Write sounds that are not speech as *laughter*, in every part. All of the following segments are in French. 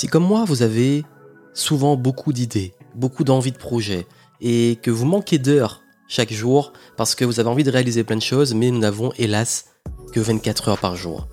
Si comme moi, vous avez souvent beaucoup d'idées, beaucoup d'envies de projets, et que vous manquez d'heures chaque jour parce que vous avez envie de réaliser plein de choses, mais nous n'avons hélas que 24 heures par jour.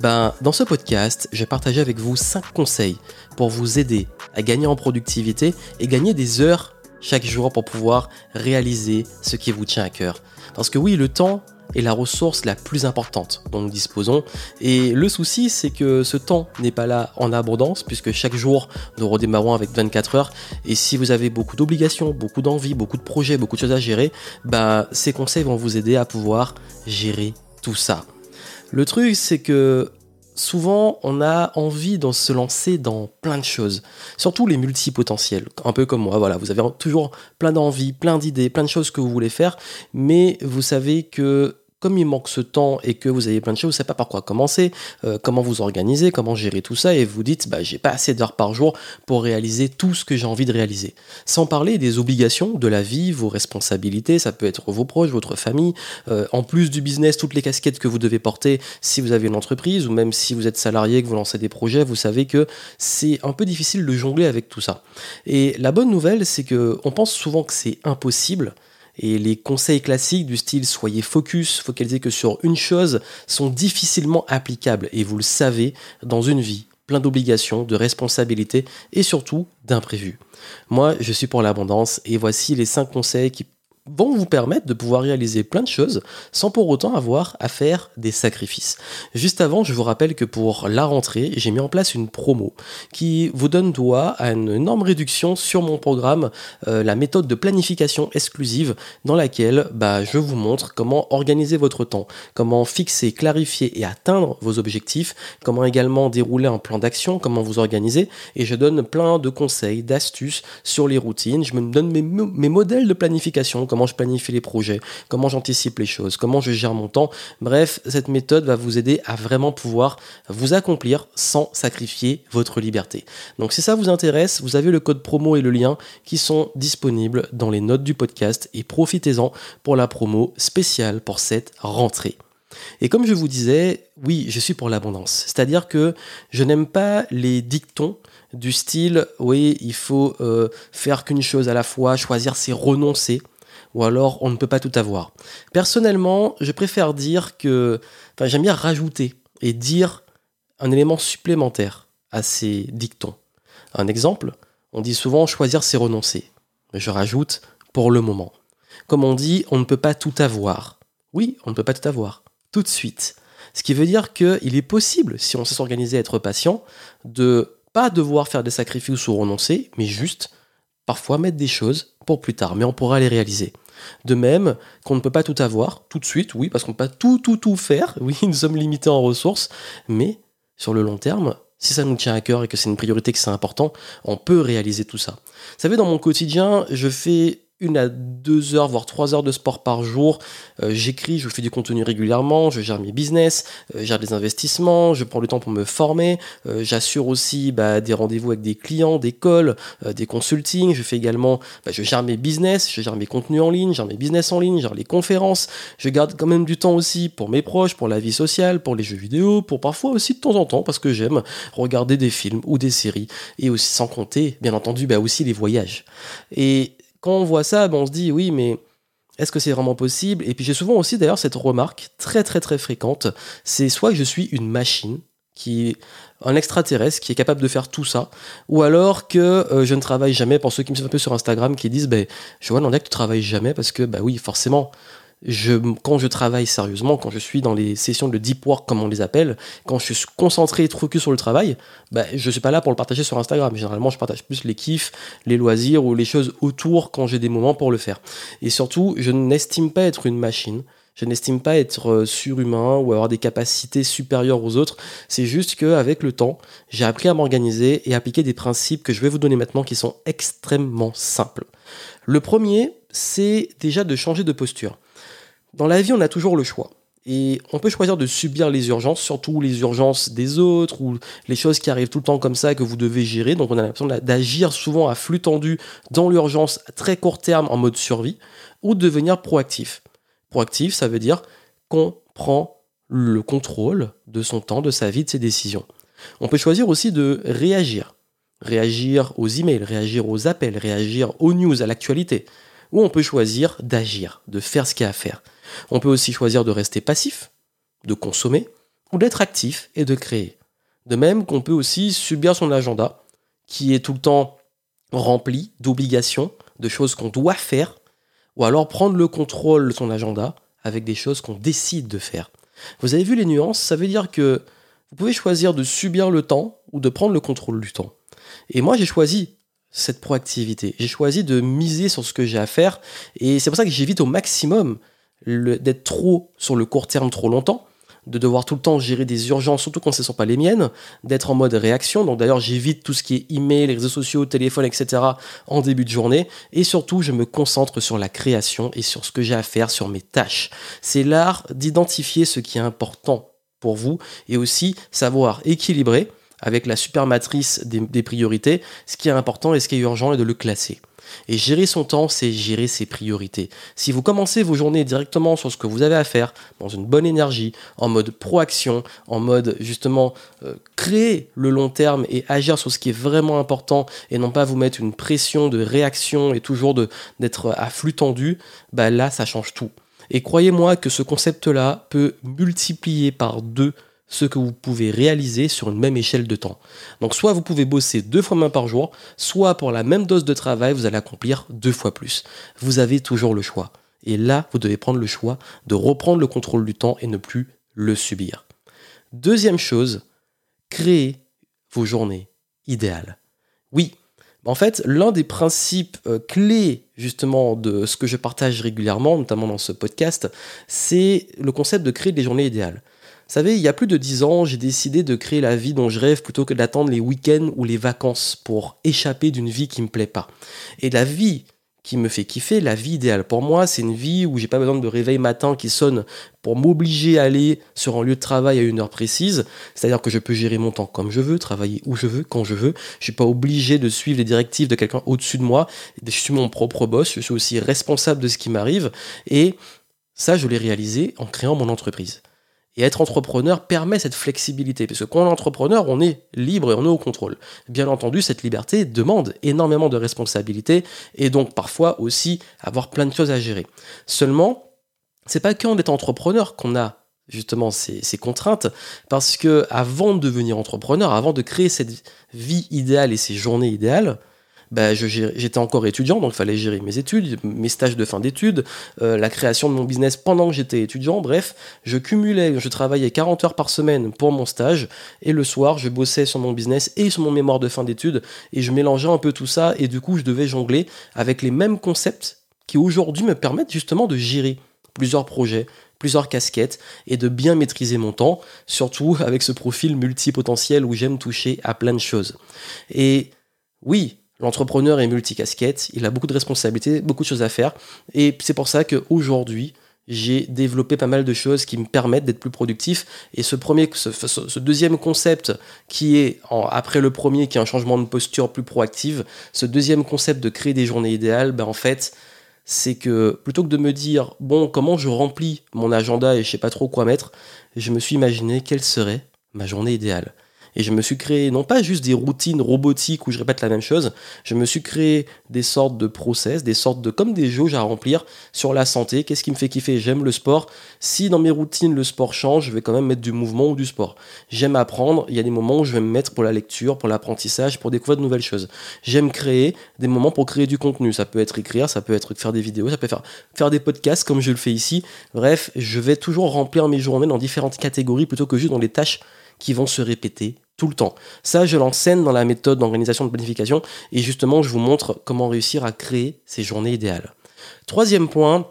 Ben, dans ce podcast, je vais partager avec vous 5 conseils pour vous aider à gagner en productivité et gagner des heures chaque jour pour pouvoir réaliser ce qui vous tient à cœur. Parce que oui, le temps, est la ressource la plus importante dont nous disposons. Et le souci, c'est que ce temps n'est pas là en abondance, puisque chaque jour, nous redémarrons avec 24 heures. Et si vous avez beaucoup d'obligations, beaucoup d'envies, beaucoup de projets, beaucoup de choses à gérer, bah, ces conseils vont vous aider à pouvoir gérer tout ça. Le truc, c'est que souvent on a envie de se lancer dans plein de choses, surtout les multipotentiels, un peu comme moi. Voilà, vous avez toujours plein d'envies, plein d'idées, plein de choses que vous voulez faire, mais vous savez que comme il manque ce temps et que vous avez plein de choses, vous ne savez pas par quoi commencer, euh, comment vous organiser, comment gérer tout ça, et vous dites, bah, j'ai pas assez d'heures par jour pour réaliser tout ce que j'ai envie de réaliser. Sans parler des obligations de la vie, vos responsabilités, ça peut être vos proches, votre famille, euh, en plus du business, toutes les casquettes que vous devez porter si vous avez une entreprise, ou même si vous êtes salarié, que vous lancez des projets, vous savez que c'est un peu difficile de jongler avec tout ça. Et la bonne nouvelle, c'est que on pense souvent que c'est impossible, et les conseils classiques du style soyez focus, focalisez que sur une chose, sont difficilement applicables. Et vous le savez, dans une vie plein d'obligations, de responsabilités et surtout d'imprévus. Moi, je suis pour l'abondance et voici les 5 conseils qui vont vous permettre de pouvoir réaliser plein de choses sans pour autant avoir à faire des sacrifices. Juste avant, je vous rappelle que pour la rentrée, j'ai mis en place une promo qui vous donne droit à une énorme réduction sur mon programme, euh, la méthode de planification exclusive dans laquelle bah, je vous montre comment organiser votre temps, comment fixer, clarifier et atteindre vos objectifs, comment également dérouler un plan d'action, comment vous organiser et je donne plein de conseils, d'astuces sur les routines, je me donne mes, mes modèles de planification, comment je planifie les projets, comment j'anticipe les choses, comment je gère mon temps. Bref, cette méthode va vous aider à vraiment pouvoir vous accomplir sans sacrifier votre liberté. Donc si ça vous intéresse, vous avez le code promo et le lien qui sont disponibles dans les notes du podcast et profitez-en pour la promo spéciale pour cette rentrée. Et comme je vous disais, oui, je suis pour l'abondance. C'est-à-dire que je n'aime pas les dictons du style, oui, il faut euh, faire qu'une chose à la fois, choisir c'est renoncer ou alors on ne peut pas tout avoir. Personnellement, je préfère dire que, enfin, j'aime bien rajouter et dire un élément supplémentaire à ces dictons. Un exemple, on dit souvent choisir c'est renoncer. Je rajoute pour le moment. Comme on dit, on ne peut pas tout avoir. Oui, on ne peut pas tout avoir. Tout de suite. Ce qui veut dire qu'il est possible, si on sait s'organiser, être patient, de pas devoir faire des sacrifices ou renoncer, mais juste parfois mettre des choses pour plus tard, mais on pourra les réaliser. De même qu'on ne peut pas tout avoir tout de suite, oui, parce qu'on ne peut pas tout, tout, tout faire, *laughs* oui, nous sommes limités en ressources, mais sur le long terme, si ça nous tient à cœur et que c'est une priorité, que c'est important, on peut réaliser tout ça. Vous savez, dans mon quotidien, je fais une à deux heures, voire trois heures de sport par jour. Euh, j'écris, je fais du contenu régulièrement, je gère mes business, euh, gère des investissements, je prends le temps pour me former. Euh, j'assure aussi bah, des rendez-vous avec des clients, des calls, des consultings. Je fais également, bah, je gère mes business, je gère mes contenus en ligne, je gère mes business en ligne, je gère les conférences. Je garde quand même du temps aussi pour mes proches, pour la vie sociale, pour les jeux vidéo, pour parfois aussi de temps en temps, parce que j'aime regarder des films ou des séries. Et aussi sans compter, bien entendu, bah, aussi les voyages. Et quand on voit ça, ben, on se dit oui, mais est-ce que c'est vraiment possible? Et puis j'ai souvent aussi d'ailleurs cette remarque très très très fréquente, c'est soit que je suis une machine qui un extraterrestre qui est capable de faire tout ça, ou alors que euh, je ne travaille jamais, pour ceux qui me suivent un peu sur Instagram, qui disent, ben, je vois, non, que tu travailles jamais, parce que, bah oui, forcément, quand je travaille sérieusement, quand je suis dans les sessions de deep work comme on les appelle, quand je suis concentré et focus sur le travail, bah, je suis pas là pour le partager sur Instagram. Généralement, je partage plus les kiffs, les loisirs ou les choses autour quand j'ai des moments pour le faire. Et surtout, je n'estime pas être une machine. Je n'estime pas être euh, surhumain ou avoir des capacités supérieures aux autres. C'est juste qu'avec le temps, j'ai appris à m'organiser et appliquer des principes que je vais vous donner maintenant qui sont extrêmement simples. Le premier, c'est déjà de changer de posture. Dans la vie, on a toujours le choix. Et on peut choisir de subir les urgences, surtout les urgences des autres ou les choses qui arrivent tout le temps comme ça que vous devez gérer. Donc on a l'impression d'agir souvent à flux tendu dans l'urgence à très court terme en mode survie ou de devenir proactif. Proactif, ça veut dire qu'on prend le contrôle de son temps, de sa vie, de ses décisions. On peut choisir aussi de réagir. réagir aux emails, réagir aux appels, réagir aux news, à l'actualité. Ou on peut choisir d'agir, de faire ce qu'il y a à faire. On peut aussi choisir de rester passif, de consommer, ou d'être actif et de créer. De même qu'on peut aussi subir son agenda, qui est tout le temps rempli d'obligations, de choses qu'on doit faire, ou alors prendre le contrôle de son agenda avec des choses qu'on décide de faire. Vous avez vu les nuances Ça veut dire que vous pouvez choisir de subir le temps ou de prendre le contrôle du temps. Et moi, j'ai choisi cette proactivité. J'ai choisi de miser sur ce que j'ai à faire. Et c'est pour ça que j'évite au maximum d'être trop sur le court terme trop longtemps de devoir tout le temps gérer des urgences, surtout quand ce ne sont pas les miennes, d'être en mode réaction. Donc d'ailleurs, j'évite tout ce qui est email, les réseaux sociaux, téléphone, etc. en début de journée. Et surtout, je me concentre sur la création et sur ce que j'ai à faire, sur mes tâches. C'est l'art d'identifier ce qui est important pour vous et aussi savoir équilibrer avec la super matrice des, priorités ce qui est important et ce qui est urgent et de le classer. Et gérer son temps, c'est gérer ses priorités. Si vous commencez vos journées directement sur ce que vous avez à faire, dans une bonne énergie, en mode proaction, en mode justement euh, créer le long terme et agir sur ce qui est vraiment important et non pas vous mettre une pression de réaction et toujours d'être à flux tendu, bah là ça change tout. Et croyez-moi que ce concept-là peut multiplier par deux ce que vous pouvez réaliser sur une même échelle de temps. Donc soit vous pouvez bosser deux fois moins par jour, soit pour la même dose de travail, vous allez accomplir deux fois plus. Vous avez toujours le choix. Et là, vous devez prendre le choix de reprendre le contrôle du temps et ne plus le subir. Deuxième chose, créez vos journées idéales. Oui, en fait, l'un des principes euh, clés justement de ce que je partage régulièrement, notamment dans ce podcast, c'est le concept de créer des journées idéales. Vous savez, il y a plus de dix ans, j'ai décidé de créer la vie dont je rêve plutôt que d'attendre les week-ends ou les vacances pour échapper d'une vie qui me plaît pas. Et la vie qui me fait kiffer, la vie idéale pour moi, c'est une vie où j'ai pas besoin de réveil matin qui sonne pour m'obliger à aller sur un lieu de travail à une heure précise. C'est-à-dire que je peux gérer mon temps comme je veux, travailler où je veux, quand je veux. Je suis pas obligé de suivre les directives de quelqu'un au-dessus de moi. Je suis mon propre boss. Je suis aussi responsable de ce qui m'arrive. Et ça, je l'ai réalisé en créant mon entreprise. Et être entrepreneur permet cette flexibilité, parce que quand on est entrepreneur, on est libre et on est au contrôle. Bien entendu, cette liberté demande énormément de responsabilités et donc parfois aussi avoir plein de choses à gérer. Seulement, c'est pas on est entrepreneur qu'on a justement ces, ces, contraintes, parce que avant de devenir entrepreneur, avant de créer cette vie idéale et ces journées idéales, bah, j'étais encore étudiant, donc il fallait gérer mes études, mes stages de fin d'études, euh, la création de mon business pendant que j'étais étudiant. Bref, je cumulais, je travaillais 40 heures par semaine pour mon stage, et le soir, je bossais sur mon business et sur mon mémoire de fin d'études, et je mélangeais un peu tout ça, et du coup, je devais jongler avec les mêmes concepts qui aujourd'hui me permettent justement de gérer plusieurs projets, plusieurs casquettes et de bien maîtriser mon temps, surtout *laughs* avec ce profil multipotentiel où j'aime toucher à plein de choses. Et oui, L'entrepreneur est multicasquette, il a beaucoup de responsabilités, beaucoup de choses à faire. Et c'est pour ça qu'aujourd'hui, j'ai développé pas mal de choses qui me permettent d'être plus productif. Et ce, premier, ce, deuxième concept qui est, après le premier, qui est un changement de posture plus proactive, ce deuxième concept de créer des journées idéales, ben en fait, c'est que plutôt que de me dire, bon, comment je remplis mon agenda et je sais pas trop quoi mettre, je me suis imaginé quelle serait ma journée idéale. Et je me suis créé non pas juste des routines robotiques où je répète la même chose, je me suis créé des sortes de process, des sortes de comme des jauges à remplir sur la santé. Qu'est-ce qui me fait kiffer? J'aime le sport. Si dans mes routines le sport change, je vais quand même mettre du mouvement ou du sport. J'aime apprendre. Il y a des moments où je vais me mettre pour la lecture, pour l'apprentissage, pour découvrir de nouvelles choses. J'aime créer des moments pour créer du contenu. Ça peut être écrire, ça peut être faire des vidéos, ça peut faire faire des podcasts comme je le fais ici. Bref, je vais toujours remplir mes journées dans différentes catégories plutôt que juste dans les tâches qui vont se répéter tout le temps. Ça, je l'enseigne dans la méthode d'organisation de planification et justement, je vous montre comment réussir à créer ces journées idéales. Troisième point,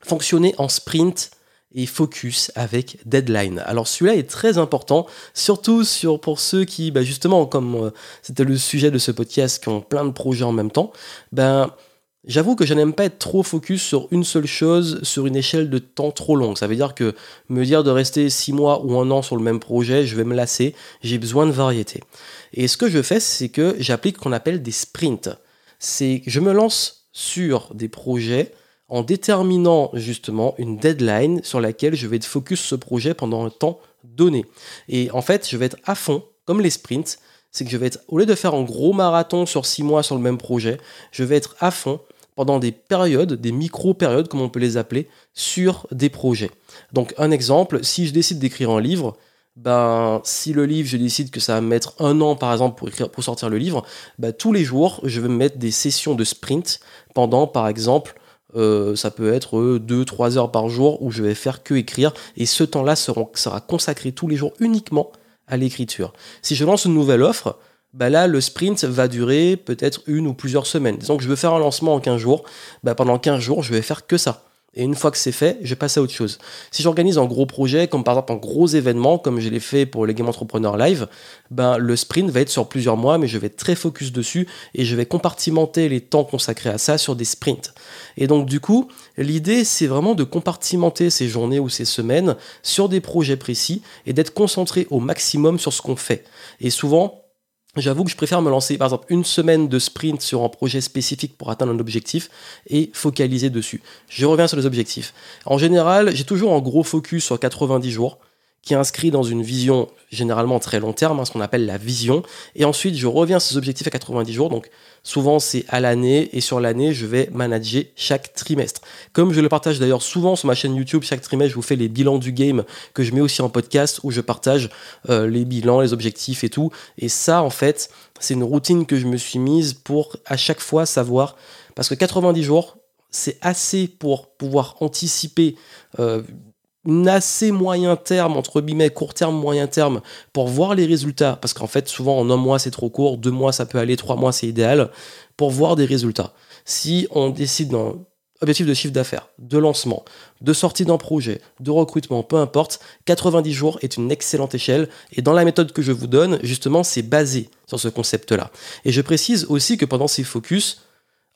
fonctionner en sprint et focus avec deadline. Alors celui-là est très important, surtout sur, pour ceux qui, bah, justement, comme euh, c'était le sujet de ce podcast, qui ont plein de projets en même temps, ben J'avoue que je n'aime pas être trop focus sur une seule chose sur une échelle de temps trop longue. Ça veut dire que me dire de rester six mois ou un an sur le même projet, je vais me lasser. J'ai besoin de variété. Et ce que je fais, c'est que j'applique ce qu'on appelle des sprints. C'est je me lance sur des projets en déterminant justement une deadline sur laquelle je vais être focus ce projet pendant un temps donné. Et en fait, je vais être à fond, comme les sprints, c'est que je vais être, au lieu de faire un gros marathon sur six mois sur le même projet, je vais être à fond pendant des périodes, des micro-périodes comme on peut les appeler, sur des projets. Donc un exemple, si je décide d'écrire un livre, ben, si le livre, je décide que ça va mettre un an par exemple pour, écrire, pour sortir le livre, ben, tous les jours, je vais me mettre des sessions de sprint pendant par exemple euh, ça peut être 2-3 heures par jour où je vais faire que écrire et ce temps-là sera, consacré tous les jours uniquement à l'écriture. Si je lance une nouvelle offre, bah là, le sprint va durer peut-être une ou plusieurs semaines. Disons que je veux faire un lancement en 15 jours, bah pendant 15 jours, je vais faire que ça. Et une fois que c'est fait, je passe à autre chose. Si j'organise un gros projet, comme par exemple un gros événement, comme je l'ai fait pour les Game Entrepreneur Live, ben le sprint va être sur plusieurs mois, mais je vais être très focus dessus et je vais compartimenter les temps consacrés à ça sur des sprints. Et donc du coup, l'idée c'est vraiment de compartimenter ces journées ou ces semaines sur des projets précis et d'être concentré au maximum sur ce qu'on fait. Et souvent, J'avoue que je préfère me lancer par exemple une semaine de sprint sur un projet spécifique pour atteindre un objectif et focaliser dessus. Je reviens sur les objectifs. En général, j'ai toujours un gros focus sur 90 jours qui est inscrit dans une vision généralement très long terme, hein, ce qu'on appelle la vision. Et ensuite, je reviens sur ces objectifs à 90 jours. Donc, souvent, c'est à l'année. Et sur l'année, je vais manager chaque trimestre. Comme je le partage d'ailleurs souvent sur ma chaîne YouTube, chaque trimestre, je vous fais les bilans du game que je mets aussi en podcast où je partage euh, les bilans, les objectifs et tout. Et ça, en fait, c'est une routine que je me suis mise pour à chaque fois savoir. Parce que 90 jours, c'est assez pour pouvoir anticiper euh, assez moyen terme, entre guillemets, court terme, moyen terme, pour voir les résultats, parce qu'en fait, souvent en un mois c'est trop court, deux mois ça peut aller, trois mois c'est idéal, pour voir des résultats. Si on décide d'un objectif de chiffre d'affaires, de lancement, de sortie d'un projet, de recrutement, peu importe, 90 jours est une excellente échelle, et dans la méthode que je vous donne, justement, c'est basé sur ce concept-là. Et je précise aussi que pendant ces focus,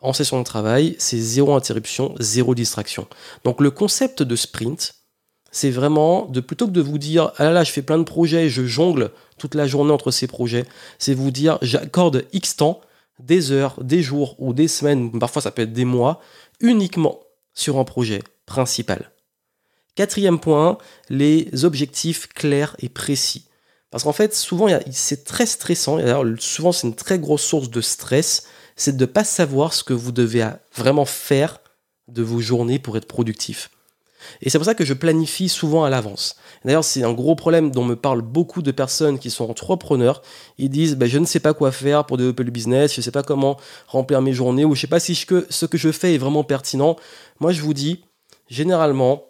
en session de travail, c'est zéro interruption, zéro distraction. Donc le concept de sprint, c'est vraiment de plutôt que de vous dire ah là là je fais plein de projets, je jongle toute la journée entre ces projets, c'est vous dire j'accorde X temps, des heures, des jours ou des semaines, parfois ça peut être des mois, uniquement sur un projet principal. Quatrième point, les objectifs clairs et précis. Parce qu'en fait, souvent, c'est très stressant, et souvent, c'est une très grosse source de stress, c'est de ne pas savoir ce que vous devez vraiment faire de vos journées pour être productif. Et c'est pour ça que je planifie souvent à l'avance. D'ailleurs, c'est un gros problème dont me parlent beaucoup de personnes qui sont entrepreneurs. Ils disent bah, Je ne sais pas quoi faire pour développer le business, je ne sais pas comment remplir mes journées, ou je ne sais pas si ce que je fais est vraiment pertinent. Moi, je vous dis généralement,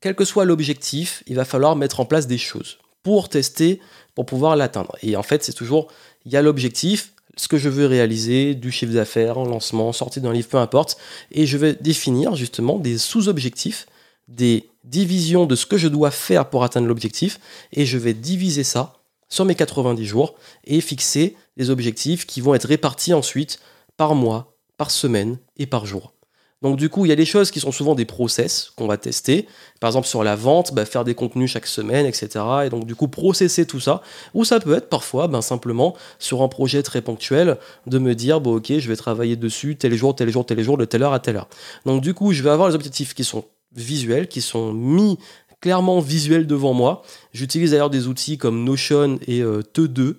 quel que soit l'objectif, il va falloir mettre en place des choses pour tester, pour pouvoir l'atteindre. Et en fait, c'est toujours il y a l'objectif, ce que je veux réaliser, du chiffre d'affaires, lancement, sortie d'un livre, peu importe, et je vais définir justement des sous-objectifs des divisions de ce que je dois faire pour atteindre l'objectif et je vais diviser ça sur mes 90 jours et fixer des objectifs qui vont être répartis ensuite par mois, par semaine et par jour. Donc du coup, il y a des choses qui sont souvent des process qu'on va tester. Par exemple, sur la vente, bah, faire des contenus chaque semaine, etc. Et donc du coup, processer tout ça. Ou ça peut être parfois ben, simplement sur un projet très ponctuel de me dire, bon ok, je vais travailler dessus tel jour, tel jour, tel jour, de telle heure à telle heure. Donc du coup, je vais avoir les objectifs qui sont visuels qui sont mis clairement visuels devant moi. J'utilise d'ailleurs des outils comme Notion et euh, Te2,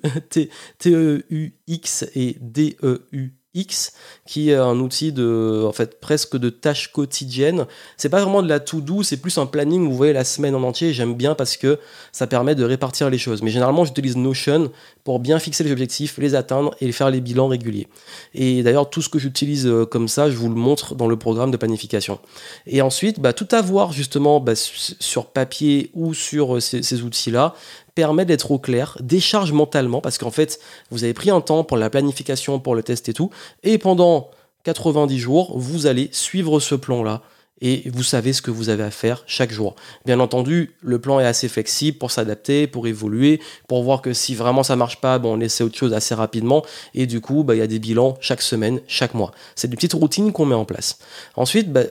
T-E-U-X *laughs* et D-E-U X, qui est un outil de, en fait, presque de tâches quotidiennes. C'est pas vraiment de la to-do, c'est plus un planning où vous voyez la semaine en entier. J'aime bien parce que ça permet de répartir les choses. Mais généralement, j'utilise Notion pour bien fixer les objectifs, les atteindre et faire les bilans réguliers. Et d'ailleurs, tout ce que j'utilise euh, comme ça, je vous le montre dans le programme de planification. Et ensuite, bah, tout avoir justement bah, sur papier ou sur euh, ces outils-là, permet d'être au clair, décharge mentalement, parce qu'en fait, vous avez pris un temps pour la planification, pour le test et tout, et pendant 90 jours, vous allez suivre ce plan-là, et vous savez ce que vous avez à faire chaque jour. Bien entendu, le plan est assez flexible pour s'adapter, pour évoluer, pour voir que si vraiment ça marche pas, bon, on essaie autre chose assez rapidement, et du coup, bah, il y a des bilans chaque semaine, chaque mois. C'est des petites routines qu'on met en place. Ensuite, bah,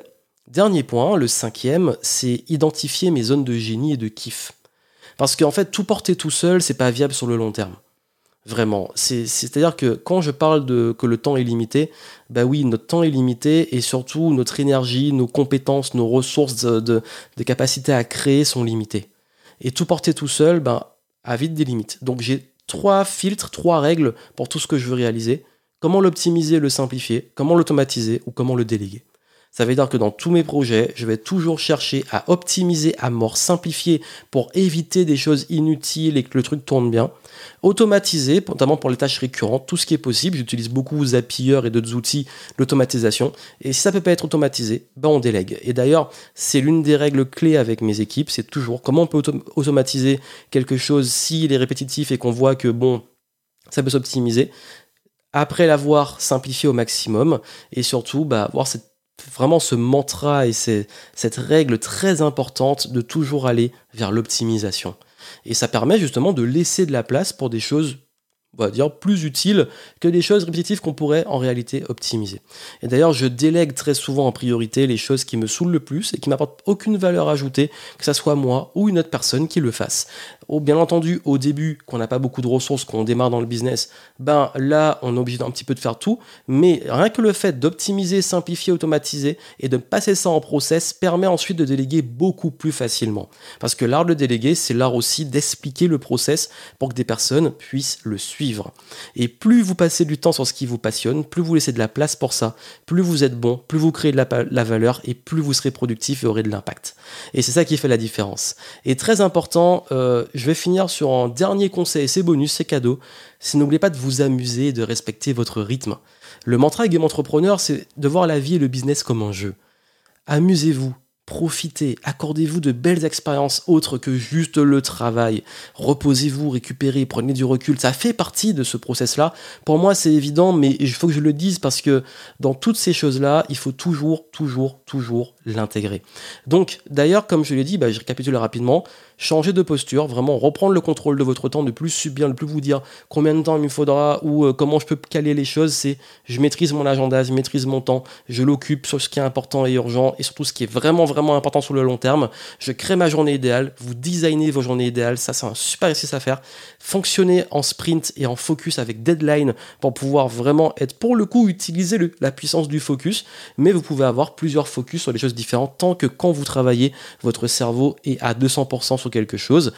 dernier point, le cinquième, c'est identifier mes zones de génie et de kiff. Parce qu'en fait, tout porter tout seul, c'est pas viable sur le long terme. Vraiment. C'est-à-dire que quand je parle de que le temps est limité, bah oui, notre temps est limité et surtout notre énergie, nos compétences, nos ressources de, de, capacité à créer sont limitées. Et tout porter tout seul, ben, a vite des limites. Donc j'ai trois filtres, trois règles pour tout ce que je veux réaliser. Comment l'optimiser, le simplifier, comment l'automatiser? Ou comment le déléguer? Ça veut dire que dans tous mes projets, je vais toujours chercher à optimiser à mort, simplifier pour éviter des choses inutiles et que le truc tourne bien. Automatiser, notamment pour les tâches récurrentes, tout ce qui est possible. J'utilise beaucoup Zapier et d'autres outils d'automatisation. Et si ça peut pas être automatisé, ben on délègue. Et d'ailleurs, c'est l'une des règles clés avec mes équipes, c'est toujours comment on peut automatiser quelque chose s'il est répétitif et qu'on voit que bon, ça peut s'optimiser après l'avoir simplifié au maximum et surtout bah, avoir cette vraiment ce mantra et cette règle très importante de toujours aller vers l'optimisation. Et ça permet justement de laisser de la place pour des choses on va dire, plus utiles que des choses répétitives qu'on pourrait en réalité optimiser. Et d'ailleurs, je délègue très souvent en priorité les choses qui me saoulent le plus et qui m'apportent aucune valeur ajoutée, que ce soit moi ou une autre personne qui le fasse. Bien entendu, au début, qu'on n'a pas beaucoup de ressources, qu'on démarre dans le business, ben là, on est obligé d'un petit peu de faire tout. Mais rien que le fait d'optimiser, simplifier, automatiser et de passer ça en process permet ensuite de déléguer beaucoup plus facilement. Parce que l'art de déléguer, c'est l'art aussi d'expliquer le process pour que des personnes puissent le suivre et plus vous passez du temps sur ce qui vous passionne, plus vous laissez de la place pour ça, plus vous êtes bon, plus vous créez de la, valeur et plus vous serez productif et aurez de l'impact. Et c'est ça qui fait la différence. Et très important, euh, je vais finir sur un dernier conseil, c'est bonus, c'est cadeau, c'est n'oubliez pas de vous amuser et de respecter votre rythme. Le mantra Game Entrepreneur, c'est de voir la vie et le business comme un jeu. Amusez-vous, Profitez, accordez-vous de belles expériences autres que juste le travail. Reposez-vous, récupérez, prenez du recul. Ça fait partie de ce process-là. Pour moi, c'est évident, mais il faut que je le dise parce que dans toutes ces choses-là, il faut toujours, toujours, toujours l'intégrer. Donc, d'ailleurs, comme je l'ai dit, bah, je récapitule rapidement changer de posture, vraiment reprendre le contrôle de votre temps, ne plus subir, ne plus vous dire combien de temps il me faudra ou euh, comment je peux caler les choses, c'est je maîtrise mon agenda, je maîtrise mon temps, je l'occupe sur ce qui est important et urgent et surtout ce qui est vraiment vraiment important sur le long terme. Je crée ma journée idéale, vous designez vos journées idéales, ça c'est un super exercice à faire. Fonctionnez en sprint et en focus avec deadline pour pouvoir vraiment être pour le coup utiliser la puissance du focus, mais vous pouvez avoir plusieurs focus sur des choses différentes tant que quand vous travaillez, votre cerveau est à 200% sur quelque chose.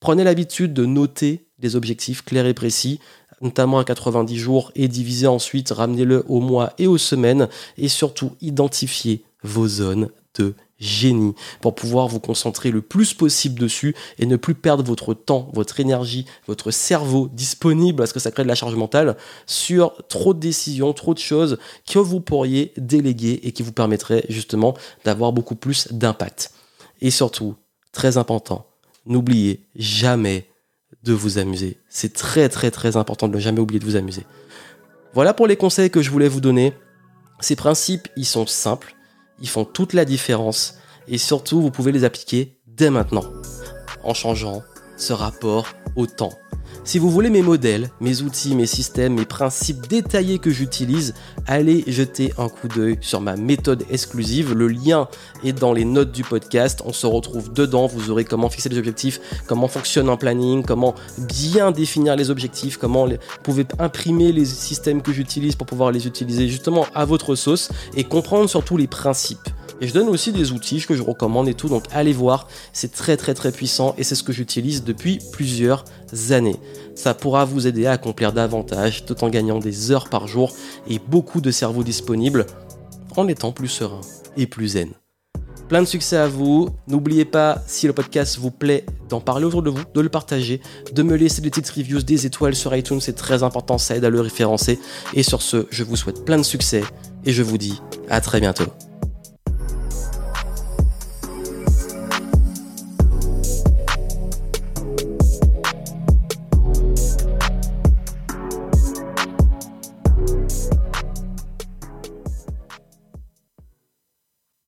Prenez l'habitude de noter des objectifs clairs et précis, notamment à 90 jours, et divisez ensuite, ramenez-le au mois et aux semaines, et surtout identifiez vos zones de génie pour pouvoir vous concentrer le plus possible dessus et ne plus perdre votre temps, votre énergie, votre cerveau disponible parce que ça crée de la charge mentale sur trop de décisions, trop de choses que vous pourriez déléguer et qui vous permettraient justement d'avoir beaucoup plus d'impact. Et surtout, très important, n'oubliez jamais de vous amuser. C'est très très très important de ne jamais oublier de vous amuser. Voilà pour les conseils que je voulais vous donner. Ces principes, ils sont simples, ils font toute la différence et surtout, vous pouvez les appliquer dès maintenant en changeant ce rapport au temps. Si vous voulez mes modèles, mes outils, mes systèmes, mes principes détaillés que j'utilise, allez jeter un coup d'œil sur ma méthode exclusive. Le lien est dans les notes du podcast. On se retrouve dedans. Vous aurez comment fixer les objectifs, comment fonctionne un planning, comment bien définir les objectifs, comment vous pouvez imprimer les systèmes que j'utilise pour pouvoir les utiliser justement à votre sauce et comprendre surtout les principes. Et je donne aussi des outils que je recommande et tout, donc allez voir, c'est très très très puissant et c'est ce que j'utilise depuis plusieurs années. Ça pourra vous aider à accomplir davantage tout en gagnant des heures par jour et beaucoup de cerveau disponible en étant plus serein et plus zen. Plein de succès à vous. N'oubliez pas, si le podcast vous plaît, d'en parler autour de vous, de le partager, de me laisser des petites reviews, des étoiles sur iTunes, c'est très important, ça aide à le référencer. Et sur ce, je vous souhaite plein de succès et je vous dis à très bientôt.